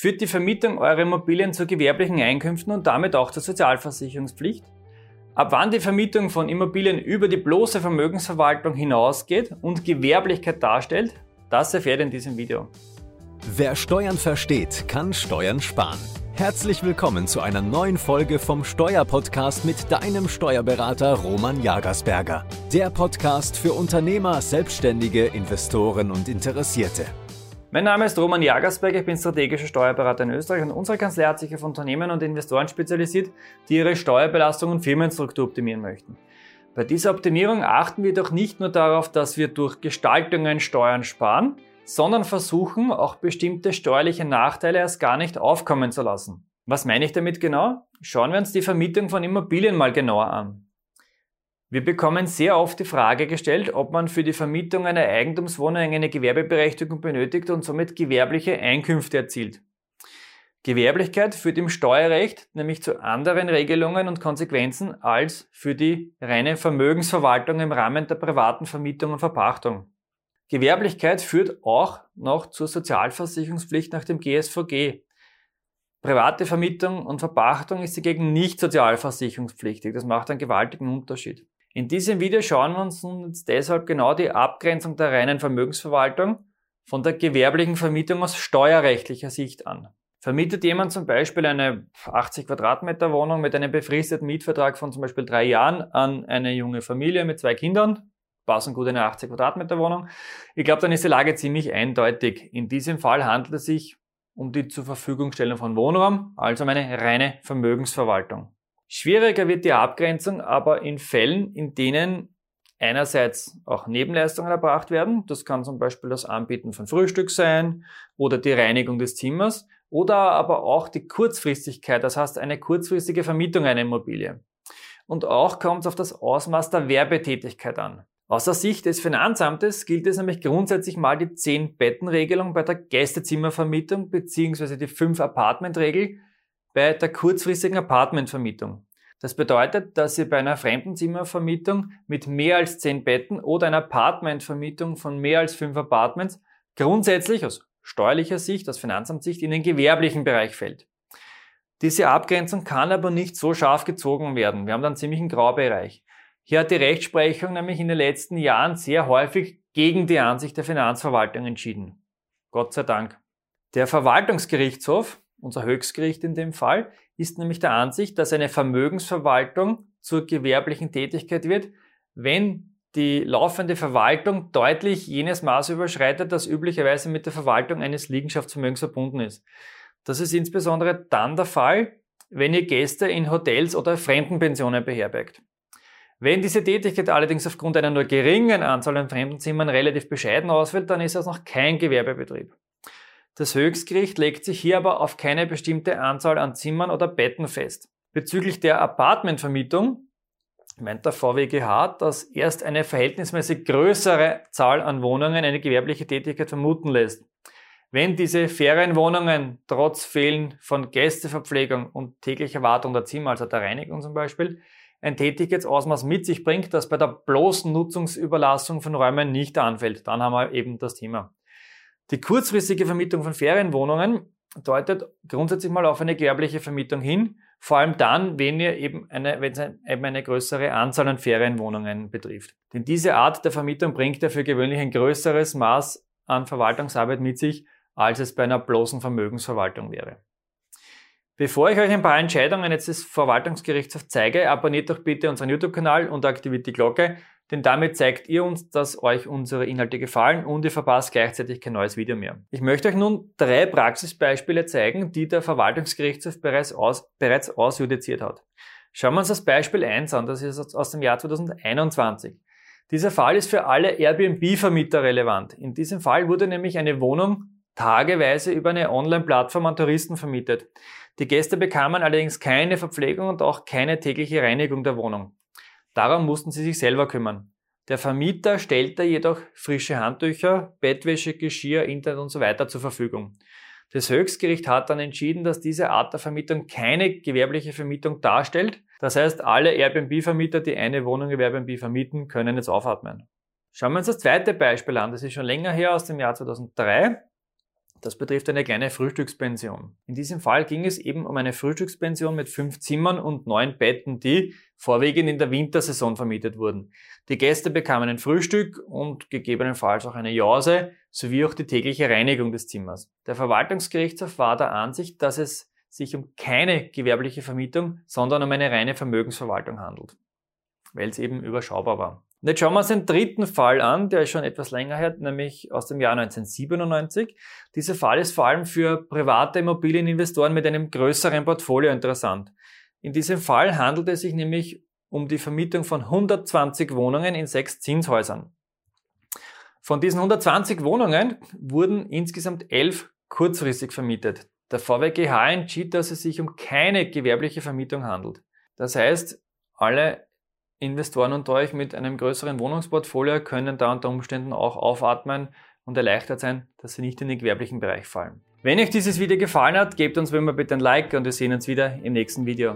Führt die Vermietung eurer Immobilien zu gewerblichen Einkünften und damit auch zur Sozialversicherungspflicht? Ab wann die Vermietung von Immobilien über die bloße Vermögensverwaltung hinausgeht und Gewerblichkeit darstellt, das erfährt ihr in diesem Video. Wer Steuern versteht, kann Steuern sparen. Herzlich willkommen zu einer neuen Folge vom Steuerpodcast mit deinem Steuerberater Roman Jagersberger. Der Podcast für Unternehmer, Selbstständige, Investoren und Interessierte. Mein Name ist Roman Jagersberger, ich bin strategischer Steuerberater in Österreich und unsere Kanzlei hat sich auf Unternehmen und Investoren spezialisiert, die ihre Steuerbelastung und Firmenstruktur optimieren möchten. Bei dieser Optimierung achten wir doch nicht nur darauf, dass wir durch Gestaltungen Steuern sparen, sondern versuchen auch bestimmte steuerliche Nachteile erst gar nicht aufkommen zu lassen. Was meine ich damit genau? Schauen wir uns die Vermietung von Immobilien mal genauer an. Wir bekommen sehr oft die Frage gestellt, ob man für die Vermietung einer Eigentumswohnung eine Gewerbeberechtigung benötigt und somit gewerbliche Einkünfte erzielt. Gewerblichkeit führt im Steuerrecht nämlich zu anderen Regelungen und Konsequenzen als für die reine Vermögensverwaltung im Rahmen der privaten Vermietung und Verpachtung. Gewerblichkeit führt auch noch zur Sozialversicherungspflicht nach dem GSVG. Private Vermietung und Verpachtung ist dagegen nicht sozialversicherungspflichtig. Das macht einen gewaltigen Unterschied. In diesem Video schauen wir uns nun deshalb genau die Abgrenzung der reinen Vermögensverwaltung von der gewerblichen Vermietung aus steuerrechtlicher Sicht an. Vermietet jemand zum Beispiel eine 80 Quadratmeter Wohnung mit einem befristeten Mietvertrag von zum Beispiel drei Jahren an eine junge Familie mit zwei Kindern, passen gut eine 80 Quadratmeter Wohnung. Ich glaube, dann ist die Lage ziemlich eindeutig. In diesem Fall handelt es sich um die zur Verfügungstellung von Wohnraum, also um eine reine Vermögensverwaltung. Schwieriger wird die Abgrenzung aber in Fällen, in denen einerseits auch Nebenleistungen erbracht werden. Das kann zum Beispiel das Anbieten von Frühstück sein oder die Reinigung des Zimmers oder aber auch die Kurzfristigkeit, das heißt eine kurzfristige Vermietung einer Immobilie. Und auch kommt es auf das Ausmaß der Werbetätigkeit an. Aus der Sicht des Finanzamtes gilt es nämlich grundsätzlich mal die 10-Betten-Regelung bei der Gästezimmervermietung bzw. die 5-Apartment-Regel bei der kurzfristigen Apartmentvermietung. Das bedeutet, dass ihr bei einer Fremdenzimmervermietung mit mehr als 10 Betten oder einer Apartmentvermietung von mehr als 5 Apartments grundsätzlich aus steuerlicher Sicht, aus Finanzamtssicht in den gewerblichen Bereich fällt. Diese Abgrenzung kann aber nicht so scharf gezogen werden. Wir haben dann ziemlich einen Graubereich. Hier hat die Rechtsprechung nämlich in den letzten Jahren sehr häufig gegen die Ansicht der Finanzverwaltung entschieden. Gott sei Dank. Der Verwaltungsgerichtshof, unser Höchstgericht in dem Fall, ist nämlich der Ansicht, dass eine Vermögensverwaltung zur gewerblichen Tätigkeit wird, wenn die laufende Verwaltung deutlich jenes Maß überschreitet, das üblicherweise mit der Verwaltung eines Liegenschaftsvermögens verbunden ist. Das ist insbesondere dann der Fall, wenn ihr Gäste in Hotels oder Fremdenpensionen beherbergt. Wenn diese Tätigkeit allerdings aufgrund einer nur geringen Anzahl an Fremdenzimmern relativ bescheiden ausfällt, dann ist das noch kein Gewerbebetrieb. Das Höchstgericht legt sich hier aber auf keine bestimmte Anzahl an Zimmern oder Betten fest. Bezüglich der Apartmentvermietung meint der VWGH, dass erst eine verhältnismäßig größere Zahl an Wohnungen eine gewerbliche Tätigkeit vermuten lässt. Wenn diese Ferienwohnungen trotz Fehlen von Gästeverpflegung und täglicher Wartung der Zimmer, also der Reinigung zum Beispiel, ein Tätigkeitsausmaß mit sich bringt, das bei der bloßen Nutzungsüberlassung von Räumen nicht anfällt. Dann haben wir eben das Thema. Die kurzfristige Vermietung von Ferienwohnungen deutet grundsätzlich mal auf eine gewerbliche Vermietung hin, vor allem dann, wenn ihr eben eine, wenn es eben eine größere Anzahl an Ferienwohnungen betrifft. Denn diese Art der Vermietung bringt ja für gewöhnlich ein größeres Maß an Verwaltungsarbeit mit sich, als es bei einer bloßen Vermögensverwaltung wäre. Bevor ich euch ein paar Entscheidungen jetzt des Verwaltungsgerichtshofs zeige, abonniert doch bitte unseren YouTube-Kanal und aktiviert die Glocke, denn damit zeigt ihr uns, dass euch unsere Inhalte gefallen und ihr verpasst gleichzeitig kein neues Video mehr. Ich möchte euch nun drei Praxisbeispiele zeigen, die der Verwaltungsgerichtshof bereits, aus, bereits ausjudiziert hat. Schauen wir uns das Beispiel 1 an, das ist aus dem Jahr 2021. Dieser Fall ist für alle Airbnb-Vermieter relevant. In diesem Fall wurde nämlich eine Wohnung tageweise über eine Online-Plattform an Touristen vermietet. Die Gäste bekamen allerdings keine Verpflegung und auch keine tägliche Reinigung der Wohnung. Darum mussten sie sich selber kümmern. Der Vermieter stellte jedoch frische Handtücher, Bettwäsche, Geschirr, Internet und so weiter zur Verfügung. Das Höchstgericht hat dann entschieden, dass diese Art der Vermietung keine gewerbliche Vermietung darstellt. Das heißt, alle Airbnb-Vermieter, die eine Wohnung über Airbnb vermieten, können jetzt aufatmen. Schauen wir uns das zweite Beispiel an. Das ist schon länger her aus dem Jahr 2003. Das betrifft eine kleine Frühstückspension. In diesem Fall ging es eben um eine Frühstückspension mit fünf Zimmern und neun Betten, die vorwiegend in der Wintersaison vermietet wurden. Die Gäste bekamen ein Frühstück und gegebenenfalls auch eine Jause sowie auch die tägliche Reinigung des Zimmers. Der Verwaltungsgerichtshof war der Ansicht, dass es sich um keine gewerbliche Vermietung, sondern um eine reine Vermögensverwaltung handelt, weil es eben überschaubar war. Und jetzt schauen wir uns den dritten Fall an, der ist schon etwas länger her, nämlich aus dem Jahr 1997. Dieser Fall ist vor allem für private Immobilieninvestoren mit einem größeren Portfolio interessant. In diesem Fall handelt es sich nämlich um die Vermietung von 120 Wohnungen in sechs Zinshäusern. Von diesen 120 Wohnungen wurden insgesamt elf kurzfristig vermietet. Der VWGH entschied, dass es sich um keine gewerbliche Vermietung handelt. Das heißt, alle Investoren unter euch mit einem größeren Wohnungsportfolio können da unter Umständen auch aufatmen und erleichtert sein, dass sie nicht in den gewerblichen Bereich fallen. Wenn euch dieses Video gefallen hat, gebt uns wie immer bitte ein Like und wir sehen uns wieder im nächsten Video.